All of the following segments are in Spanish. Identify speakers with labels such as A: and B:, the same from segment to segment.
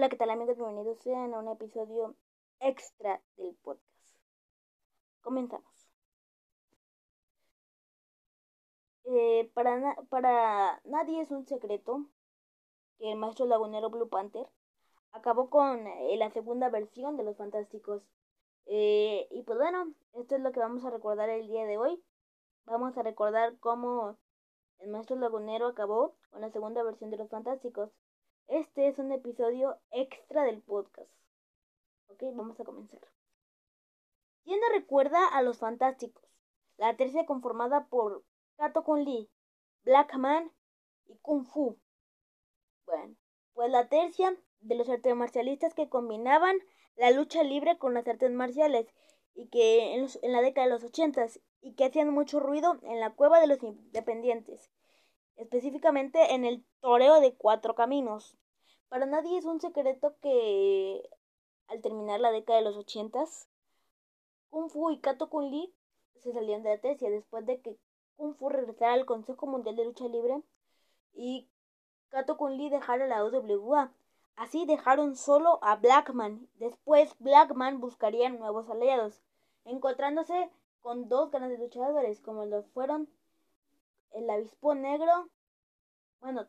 A: Hola, ¿qué tal amigos? Bienvenidos sean a un episodio extra del podcast. Comenzamos. Eh, para, para nadie es un secreto que el maestro lagunero Blue Panther acabó con eh, la segunda versión de Los Fantásticos. Eh, y pues bueno, esto es lo que vamos a recordar el día de hoy. Vamos a recordar cómo el maestro lagunero acabó con la segunda versión de Los Fantásticos. Este es un episodio extra del podcast. Ok, vamos a comenzar. ¿Quién no recuerda a los Fantásticos? La tercia conformada por Kato Kun Lee, Black Man y Kung Fu. Bueno, pues la tercia de los artes marcialistas que combinaban la lucha libre con las artes marciales y que en, en la década de los ochentas y que hacían mucho ruido en la cueva de los independientes, específicamente en el toreo de cuatro caminos. Para nadie es un secreto que al terminar la década de los ochentas, Kung Fu y Kato Kun Lee se salían de la tercia después de que Kung Fu regresara al Consejo Mundial de Lucha Libre y Kato Kun Lee dejara la UWA. Así dejaron solo a Blackman. Después Blackman buscaría nuevos aliados, encontrándose con dos grandes luchadores, como lo fueron el Avispo Negro. Bueno,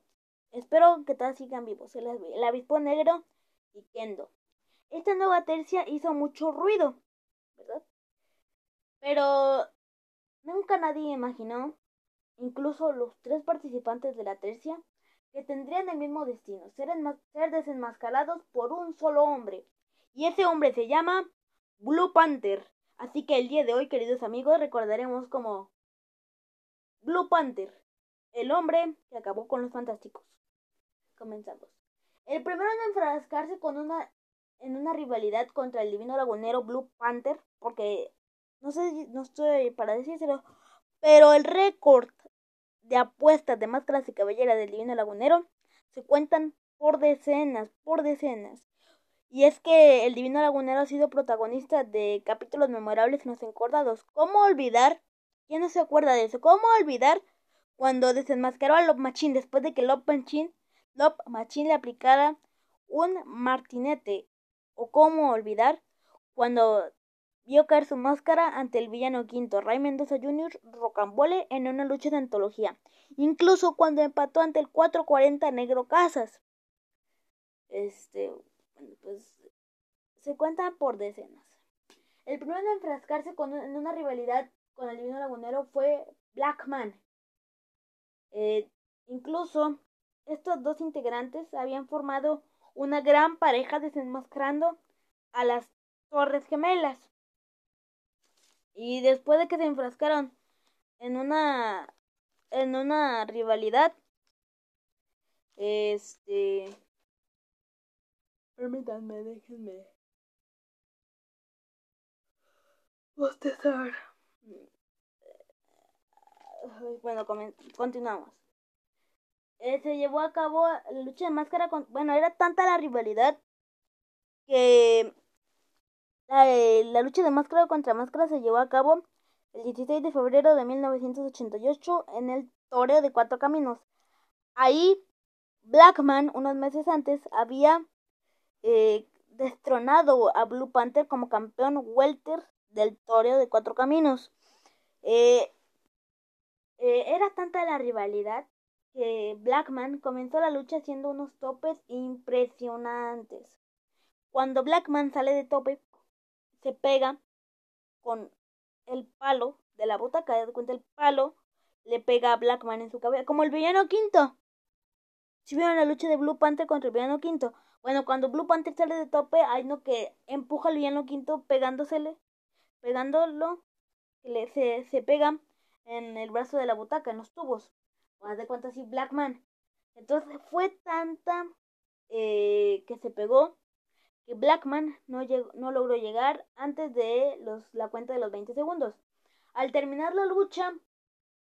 A: espero que todas sigan vivos. El, el Negro y Kendo. Esta nueva tercia hizo mucho ruido, ¿verdad? Pero nunca nadie imaginó, incluso los tres participantes de la tercia, que tendrían el mismo destino, ser, ser desenmascarados por un solo hombre. Y ese hombre se llama Blue Panther. Así que el día de hoy, queridos amigos, recordaremos como Blue Panther, el hombre que acabó con los fantásticos. Comenzamos. El primero en enfrascarse con una, en una rivalidad contra el divino lagunero Blue Panther, porque no sé, no estoy para decírselo, pero el récord de apuestas de máscaras y cabellera del divino lagunero se cuentan por decenas, por decenas. Y es que el divino lagunero ha sido protagonista de capítulos memorables y nos encordados. ¿Cómo olvidar? ¿Quién no se acuerda de eso? ¿Cómo olvidar cuando desenmascaró a Lop Machine después de que Lop Machine, Lop Machine le aplicara un martinete? ¿O cómo olvidar cuando vio caer su máscara ante el villano quinto, Ray Mendoza Jr. Rocambole, en una lucha de antología. Incluso cuando empató ante el 440 Negro Casas. Este, pues se cuenta por decenas. El primero en enfrascarse en una rivalidad con el Divino Lagunero fue Blackman. Eh, incluso estos dos integrantes habían formado una gran pareja desenmascarando a las Torres Gemelas. Y después de que se enfrascaron en una en una rivalidad este permítanme, déjenme bostezar. Bueno, continuamos. Eh, se llevó a cabo la lucha de máscara con bueno, era tanta la rivalidad que la, la, lucha de máscara contra máscara se llevó a cabo el 16 de febrero de 1988 en el Toreo de Cuatro Caminos. Ahí Blackman, unos meses antes, había eh, destronado a Blue Panther como campeón welter del Toreo de Cuatro Caminos. Eh, eh, era tanta la rivalidad que Blackman comenzó la lucha haciendo unos topes impresionantes. Cuando Blackman sale de tope, se pega con el palo de la butaca, de cuenta el palo le pega a Blackman en su cabeza, como el villano quinto. Si vieron la lucha de Blue Panther contra el villano quinto, bueno, cuando Blue Panther sale de tope, hay uno que empuja al villano quinto pegándosele, pegándolo, se, se pega en el brazo de la butaca, en los tubos. Haz de cuenta así Blackman. Entonces fue tanta eh, que se pegó que Blackman no, no logró llegar antes de los, la cuenta de los 20 segundos. Al terminar la lucha,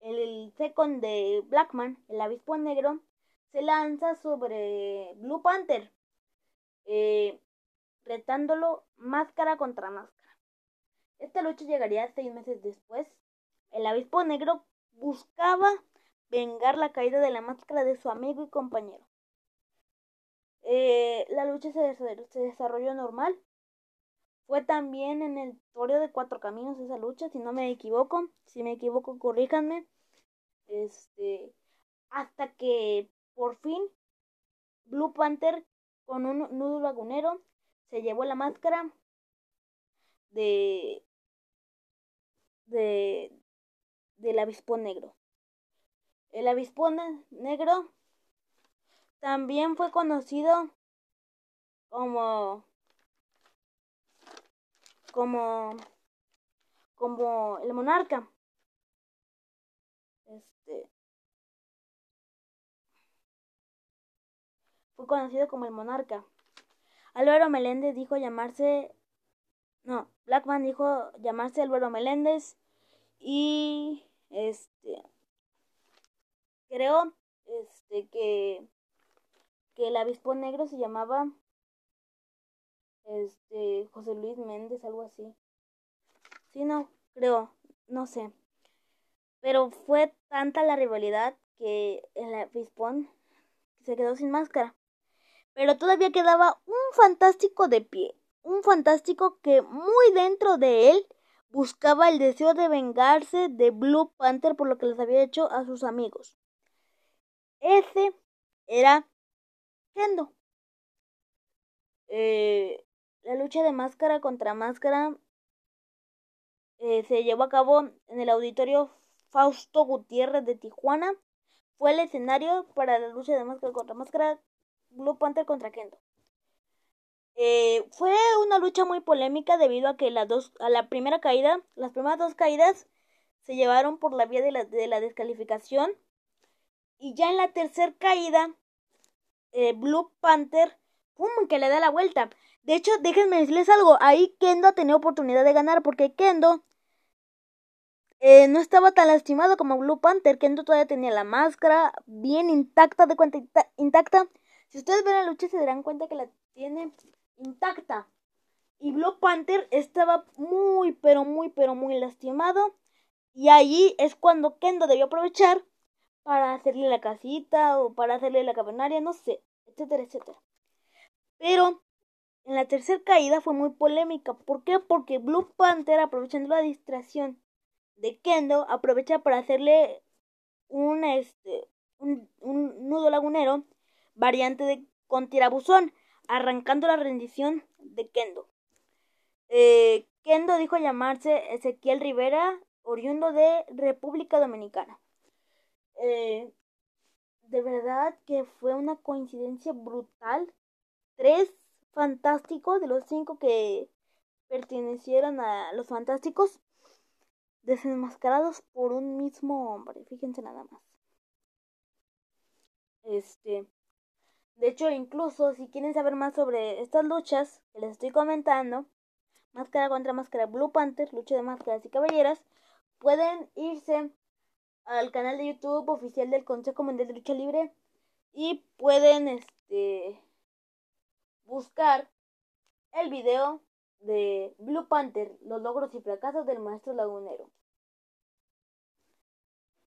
A: el second de Blackman, el avispo negro, se lanza sobre Blue Panther, eh, retándolo máscara contra máscara. Esta lucha llegaría seis meses después. El avispo negro buscaba vengar la caída de la máscara de su amigo y compañero. Eh, la lucha se, desarrolló normal. Fue también en el torneo de cuatro caminos esa lucha, si no me equivoco. Si me equivoco, corríjanme. Este, hasta que por fin Blue Panther con un nudo lagunero se llevó la máscara de de del avispón negro. El avispón negro también fue conocido como como como el monarca. Este fue conocido como el monarca. Álvaro Meléndez dijo llamarse no, Blackman dijo llamarse Álvaro Meléndez y este creo este que que el avispón negro se llamaba este José Luis Méndez, algo así. Sí, no, creo, no sé. Pero fue tanta la rivalidad que el avispón se quedó sin máscara. Pero todavía quedaba un fantástico de pie, un fantástico que muy dentro de él buscaba el deseo de vengarse de Blue Panther por lo que les había hecho a sus amigos. Ese era Kendo. Eh, la lucha de máscara contra máscara eh, se llevó a cabo en el auditorio Fausto Gutiérrez de Tijuana. Fue el escenario para la lucha de máscara contra máscara Blue Panther contra Kendo. Eh, fue una lucha muy polémica debido a que las dos, a la primera caída, las primeras dos caídas se llevaron por la vía de la, de la descalificación y ya en la tercera caída eh, Blue Panther, ¡pum! que le da la vuelta. De hecho, déjenme decirles algo, ahí Kendo ha tenido oportunidad de ganar porque Kendo eh, no estaba tan lastimado como Blue Panther. Kendo todavía tenía la máscara bien intacta, de cuenta intacta. Si ustedes ven la lucha se darán cuenta que la tiene intacta. Y Blue Panther estaba muy, pero muy, pero muy lastimado. Y allí es cuando Kendo debió aprovechar para hacerle la casita o para hacerle la cavernaria, no sé, etcétera, etcétera. Pero en la tercera caída fue muy polémica. ¿Por qué? Porque Blue Panther, aprovechando la distracción de Kendo, aprovecha para hacerle un, este, un, nudo lagunero variante de con tirabuzón, arrancando la rendición de Kendo. Eh, Kendo dijo llamarse Ezequiel Rivera, oriundo de República Dominicana. Eh, de verdad que fue una coincidencia brutal. Tres fantásticos de los cinco que pertenecieron a los fantásticos desenmascarados por un mismo hombre. Fíjense nada más. Este. De hecho, incluso si quieren saber más sobre estas luchas que les estoy comentando, máscara contra máscara Blue Panther, lucha de máscaras y caballeras, pueden irse al canal de YouTube oficial del Consejo Mundial de Lucha Libre y pueden este buscar el video de Blue Panther, los logros y fracasos del maestro lagunero.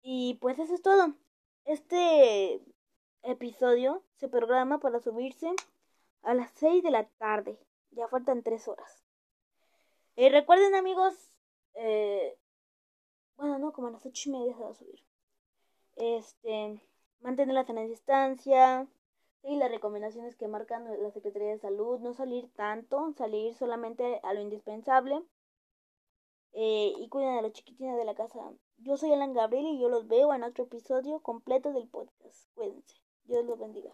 A: Y pues eso es todo. Este episodio se programa para subirse a las 6 de la tarde. Ya faltan 3 horas. Y recuerden amigos, eh, bueno, no, como a las ocho y media se va a subir. Este, mantener la sana distancia, y las recomendaciones que marcan la Secretaría de Salud, no salir tanto, salir solamente a lo indispensable. Eh, y cuiden a los chiquitines de la casa. Yo soy Alan Gabriel y yo los veo en otro episodio completo del podcast. Cuídense. Dios los bendiga.